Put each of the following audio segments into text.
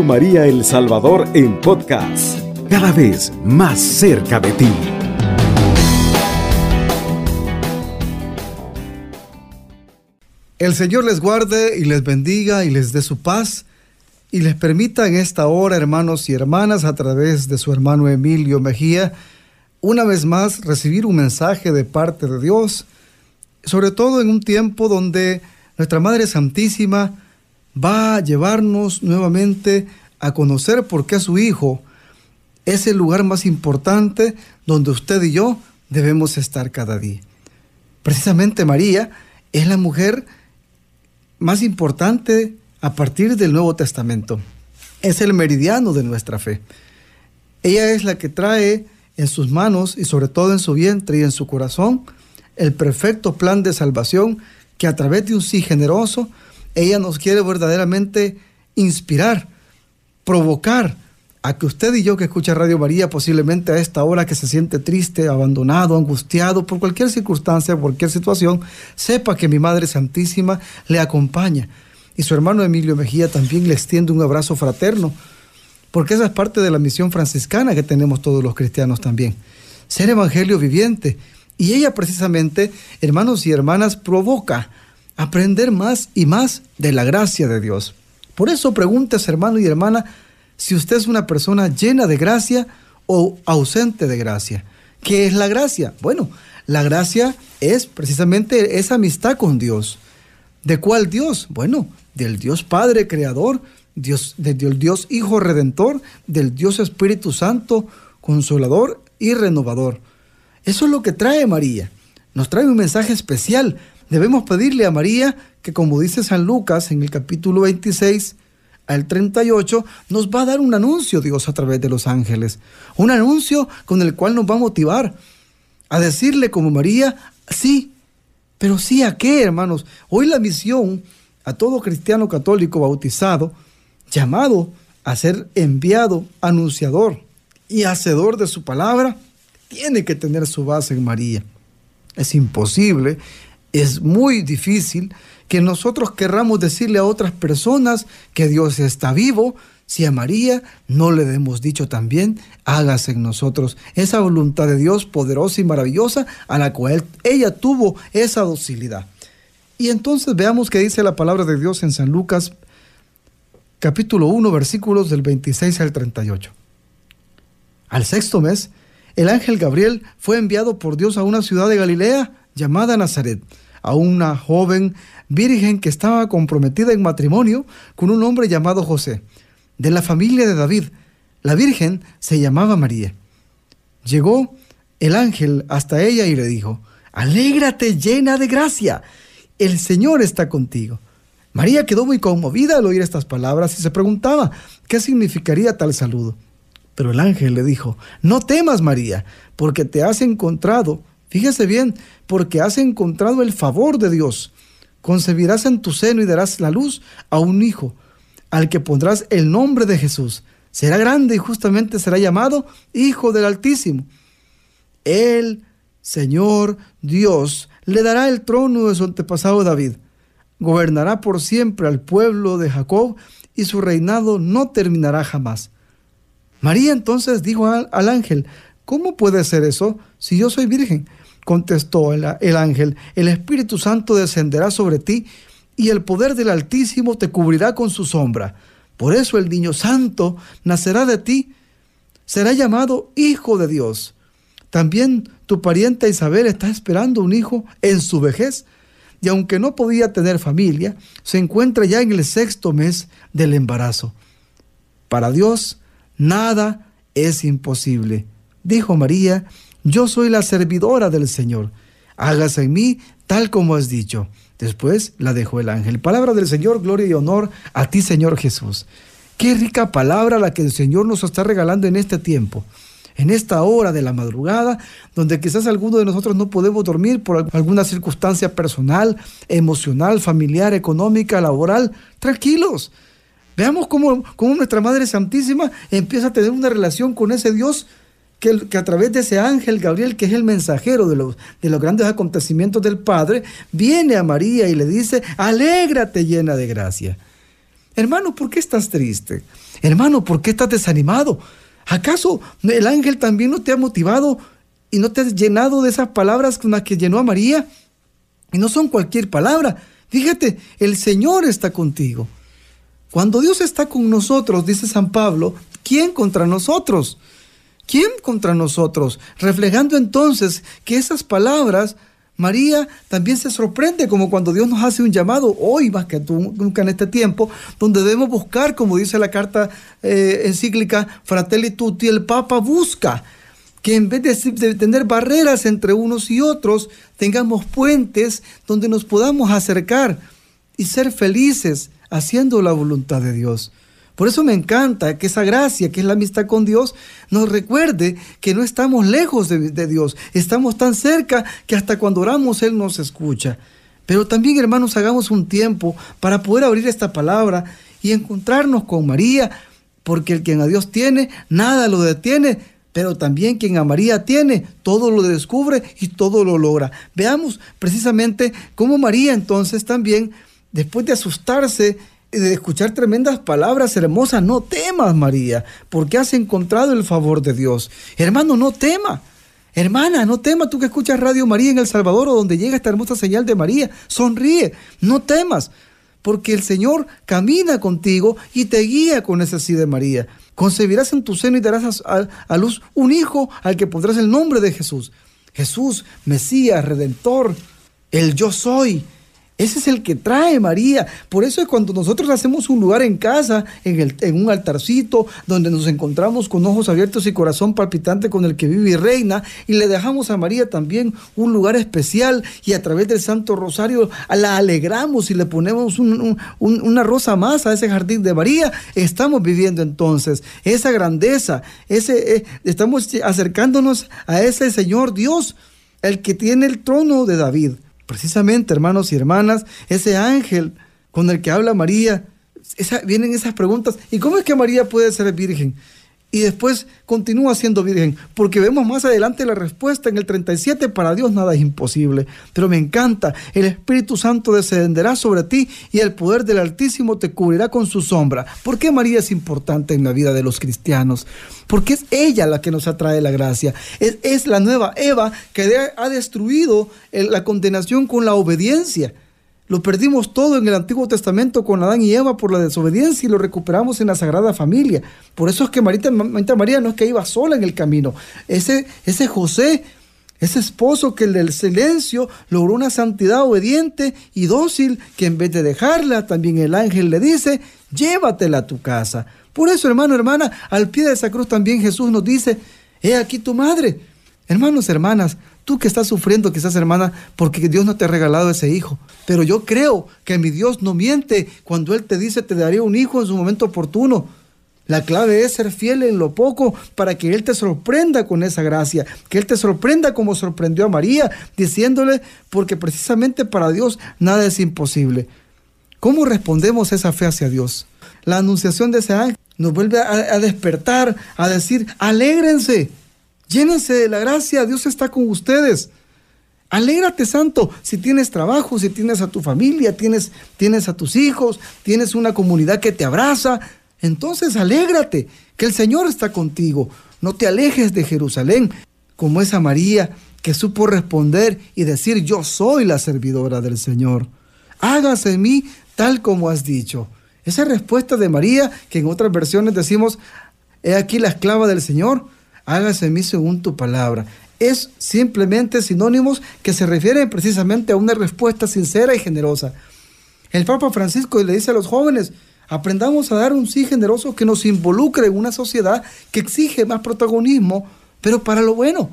María El Salvador en podcast, cada vez más cerca de ti. El Señor les guarde y les bendiga y les dé su paz y les permita en esta hora, hermanos y hermanas, a través de su hermano Emilio Mejía, una vez más recibir un mensaje de parte de Dios, sobre todo en un tiempo donde nuestra Madre Santísima va a llevarnos nuevamente a conocer por qué su Hijo es el lugar más importante donde usted y yo debemos estar cada día. Precisamente María es la mujer más importante a partir del Nuevo Testamento. Es el meridiano de nuestra fe. Ella es la que trae en sus manos y sobre todo en su vientre y en su corazón el perfecto plan de salvación que a través de un sí generoso, ella nos quiere verdaderamente inspirar, provocar a que usted y yo que escucha Radio María posiblemente a esta hora que se siente triste, abandonado, angustiado por cualquier circunstancia, cualquier situación, sepa que mi Madre Santísima le acompaña. Y su hermano Emilio Mejía también le extiende un abrazo fraterno, porque esa es parte de la misión franciscana que tenemos todos los cristianos también. Ser evangelio viviente. Y ella precisamente, hermanos y hermanas, provoca aprender más y más de la gracia de Dios. Por eso pregúntese, hermano y hermana, si usted es una persona llena de gracia o ausente de gracia. ¿Qué es la gracia? Bueno, la gracia es precisamente esa amistad con Dios. ¿De cuál Dios? Bueno, del Dios Padre Creador, Dios, del Dios Hijo Redentor, del Dios Espíritu Santo, Consolador y Renovador. Eso es lo que trae María. Nos trae un mensaje especial. Debemos pedirle a María que, como dice San Lucas en el capítulo 26, al 38, nos va a dar un anuncio Dios a través de los ángeles. Un anuncio con el cual nos va a motivar a decirle como María, sí, pero sí a qué, hermanos. Hoy la misión a todo cristiano católico bautizado, llamado a ser enviado, anunciador y hacedor de su palabra, tiene que tener su base en María. Es imposible, es muy difícil que nosotros querramos decirle a otras personas que Dios está vivo, si a María no le hemos dicho también, hágase en nosotros esa voluntad de Dios poderosa y maravillosa a la cual ella tuvo esa docilidad. Y entonces veamos qué dice la palabra de Dios en San Lucas capítulo 1 versículos del 26 al 38. Al sexto mes, el ángel Gabriel fue enviado por Dios a una ciudad de Galilea llamada Nazaret a una joven virgen que estaba comprometida en matrimonio con un hombre llamado José, de la familia de David. La virgen se llamaba María. Llegó el ángel hasta ella y le dijo, Alégrate llena de gracia, el Señor está contigo. María quedó muy conmovida al oír estas palabras y se preguntaba qué significaría tal saludo. Pero el ángel le dijo, no temas María, porque te has encontrado Fíjese bien, porque has encontrado el favor de Dios. Concebirás en tu seno y darás la luz a un hijo, al que pondrás el nombre de Jesús. Será grande y justamente será llamado Hijo del Altísimo. El Señor Dios le dará el trono de su antepasado David. Gobernará por siempre al pueblo de Jacob y su reinado no terminará jamás. María entonces dijo al, al ángel, ¿cómo puede ser eso si yo soy virgen? Contestó el, ángel, el Espíritu Santo descenderá sobre ti y el poder del Altísimo te cubrirá con su sombra. Por eso el niño santo nacerá de ti, será llamado Hijo de Dios. También tu pariente Isabel está esperando un hijo en su vejez y aunque no podía tener familia, se encuentra ya en el sexto mes del embarazo. Para Dios nada es imposible, dijo María yo soy la servidora del Señor. Hágase en mí tal como has dicho. Después la dejó el ángel. Palabra del Señor, gloria y honor a ti, Señor Jesús. Qué rica palabra la que el Señor nos está regalando en este tiempo, en esta hora de la madrugada, donde quizás alguno de nosotros no podemos dormir por alguna circunstancia personal, emocional, familiar, económica, laboral. Tranquilos. Veamos cómo, cómo nuestra Madre Santísima empieza a tener una relación con ese Dios que, a través de ese ángel Gabriel, que es el mensajero de los, de los grandes acontecimientos del Padre, viene a María y le dice, alégrate llena de gracia. Hermano, ¿por qué estás triste? Hermano, ¿por qué estás desanimado? ¿Acaso el ángel también no te ha motivado y no te has llenado de esas palabras con las que llenó a María? Y no son cualquier palabra. Fíjate, el Señor está contigo. Cuando Dios está con nosotros, dice San Pablo, ¿quién contra nosotros? ¿Quién contra nosotros? Reflejando entonces que esas palabras María también se sorprende como cuando Dios nos hace un llamado hoy más que nunca en este tiempo, donde debemos buscar, como dice la carta eh, encíclica Fratelli Tutti, el Papa busca que en vez de, de, tener barreras entre unos y otros, tengamos puentes donde nos podamos acercar y ser felices haciendo la voluntad de Dios. Por eso me encanta que esa gracia, que es la amistad con Dios, nos recuerde que no estamos lejos de, Dios, estamos tan cerca que hasta cuando oramos Él nos escucha. Pero también, hermanos, hagamos un tiempo para poder abrir esta palabra y encontrarnos con María, porque el quien a Dios tiene, nada lo detiene, pero también quien a María tiene, todo lo descubre y todo lo logra. Veamos precisamente cómo María entonces también, después de asustarse, de escuchar tremendas palabras hermosas, no temas, María, porque has encontrado el favor de Dios. Hermano, no tema. Hermana, no tema tú que escuchas Radio María en El Salvador o donde llega esta hermosa señal de María. Sonríe, no temas, porque el Señor camina contigo y te guía con ese sí de María. Concebirás en tu seno y darás a, a luz un hijo al que pondrás el nombre de Jesús. Jesús, Mesías, Redentor, el yo soy, ese es el que trae María. Por eso es cuando nosotros hacemos un lugar en casa, en, el, en, un altarcito, donde nos encontramos con ojos abiertos y corazón palpitante con el que vive y reina, y le dejamos a María también un lugar especial, y a través del Santo Rosario la alegramos y le ponemos un, un, un, una rosa más a ese jardín de María, estamos viviendo entonces esa grandeza, ese, eh, estamos acercándonos a ese Señor Dios, el que tiene el trono de David. Precisamente, hermanos y hermanas, ese ángel con el que habla María, esa, vienen esas preguntas. ¿Y cómo es que María puede ser virgen? Y después continúa siendo virgen, porque vemos más adelante la respuesta en el 37, para Dios nada es imposible. Pero me encanta, el Espíritu Santo descenderá sobre ti y el poder del Altísimo te cubrirá con su sombra. ¿Por qué María es importante en la vida de los cristianos? Porque es ella la que nos atrae la gracia. Es, es la nueva Eva que ha destruido la condenación con la obediencia. Lo perdimos todo en el Antiguo Testamento con Adán y Eva por la desobediencia y lo recuperamos en la Sagrada Familia. Por eso es que Marita, Marita María no es que iba sola en el camino. Ese, ese José, ese esposo que el del silencio logró una santidad obediente y dócil que en vez de dejarla, también el ángel le dice, llévatela a tu casa. Por eso, hermano, hermana, al pie de esa cruz también Jesús nos dice, he aquí tu madre. Hermanos, hermanas, tú que estás sufriendo quizás, hermana, porque Dios no te ha regalado ese hijo. Pero yo creo que mi Dios no miente cuando Él te dice, te daré un hijo en su momento oportuno. La clave es ser fiel en lo poco para que Él te sorprenda con esa gracia, que Él te sorprenda como sorprendió a María, diciéndole, porque precisamente para Dios nada es imposible. ¿Cómo respondemos esa fe hacia Dios? La anunciación de ese ángel nos vuelve a, a despertar, a decir, alégrense, llénense de la gracia, Dios está con ustedes. Alégrate, santo, si tienes trabajo, si tienes a tu familia, tienes, tienes a tus hijos, tienes una comunidad que te abraza, entonces alégrate, que el Señor está contigo. No te alejes de Jerusalén, como esa María que supo responder y decir, yo soy la servidora del Señor. Hágase en mí tal como has dicho. Esa respuesta de María, que en otras versiones decimos, he aquí la esclava del Señor, hágase en mí según tu palabra. Es simplemente sinónimos que se refieren precisamente a una respuesta sincera y generosa. El Papa Francisco le dice a los jóvenes, aprendamos a dar un sí generoso que nos involucre en una sociedad que exige más protagonismo, pero para lo bueno.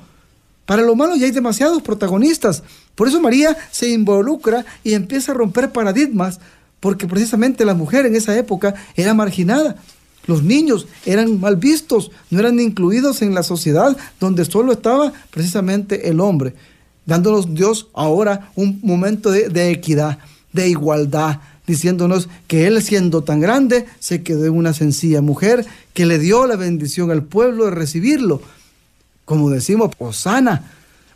Para lo malo ya hay demasiados protagonistas. Por eso María se involucra y empieza a romper paradigmas, porque precisamente la mujer en esa época era marginada. Los niños eran mal vistos, no eran incluidos en la sociedad donde solo estaba precisamente el hombre, dándonos Dios ahora un momento de, equidad, de igualdad, diciéndonos que Él siendo tan grande se quedó en una sencilla mujer que le dio la bendición al pueblo de recibirlo. Como decimos, Osana,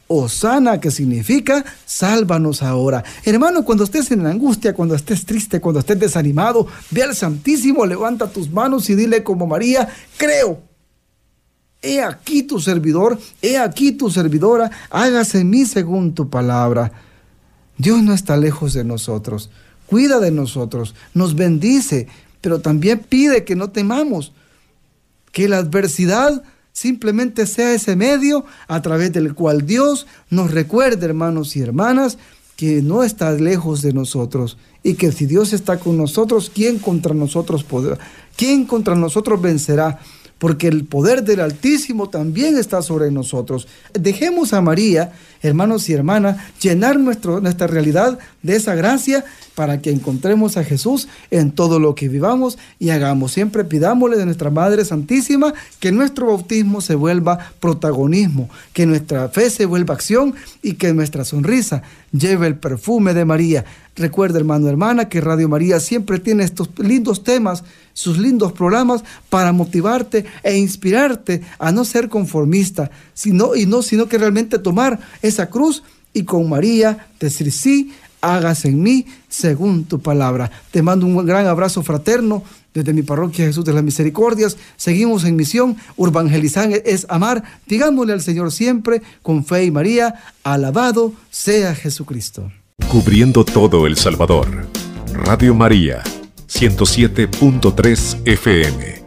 Osana, que significa sálvanos ahora. Hermano, cuando estés en angustia, cuando estés triste, cuando estés desanimado, ve al Santísimo, levanta tus manos y dile como María, creo. He aquí tu servidor, he aquí tu servidora, hágase en mí según tu palabra. Dios no está lejos de nosotros, cuida de nosotros, nos bendice, pero también pide que no temamos, que la adversidad simplemente sea ese medio a través del cual Dios nos recuerde, hermanos y hermanas, que no está lejos de nosotros y que si Dios está con nosotros, ¿quién contra nosotros podrá? ¿Quién contra nosotros vencerá? Porque el poder del Altísimo también está sobre nosotros. Dejemos a María, hermanos y hermanas, llenar nuestro, nuestra realidad de esa gracia para que encontremos a Jesús en todo lo que vivamos y hagamos. Siempre pidámosle de nuestra Madre Santísima que nuestro bautismo se vuelva protagonismo, que nuestra fe se vuelva acción y que nuestra sonrisa lleve el perfume de María. Recuerda, hermano, hermana, que Radio María siempre tiene estos lindos temas, sus lindos programas para motivarte e inspirarte a no ser conformista, sino, y no, sino que realmente tomar esa cruz y con María decir sí, hágase en mí según tu palabra. Te mando un gran abrazo fraterno desde mi parroquia Jesús de las Misericordias. Seguimos en misión. Urbangelizar es amar. Digámosle al Señor siempre con fe y María, alabado sea Jesucristo. Cubriendo todo El Salvador. Radio María, 107.3 FM.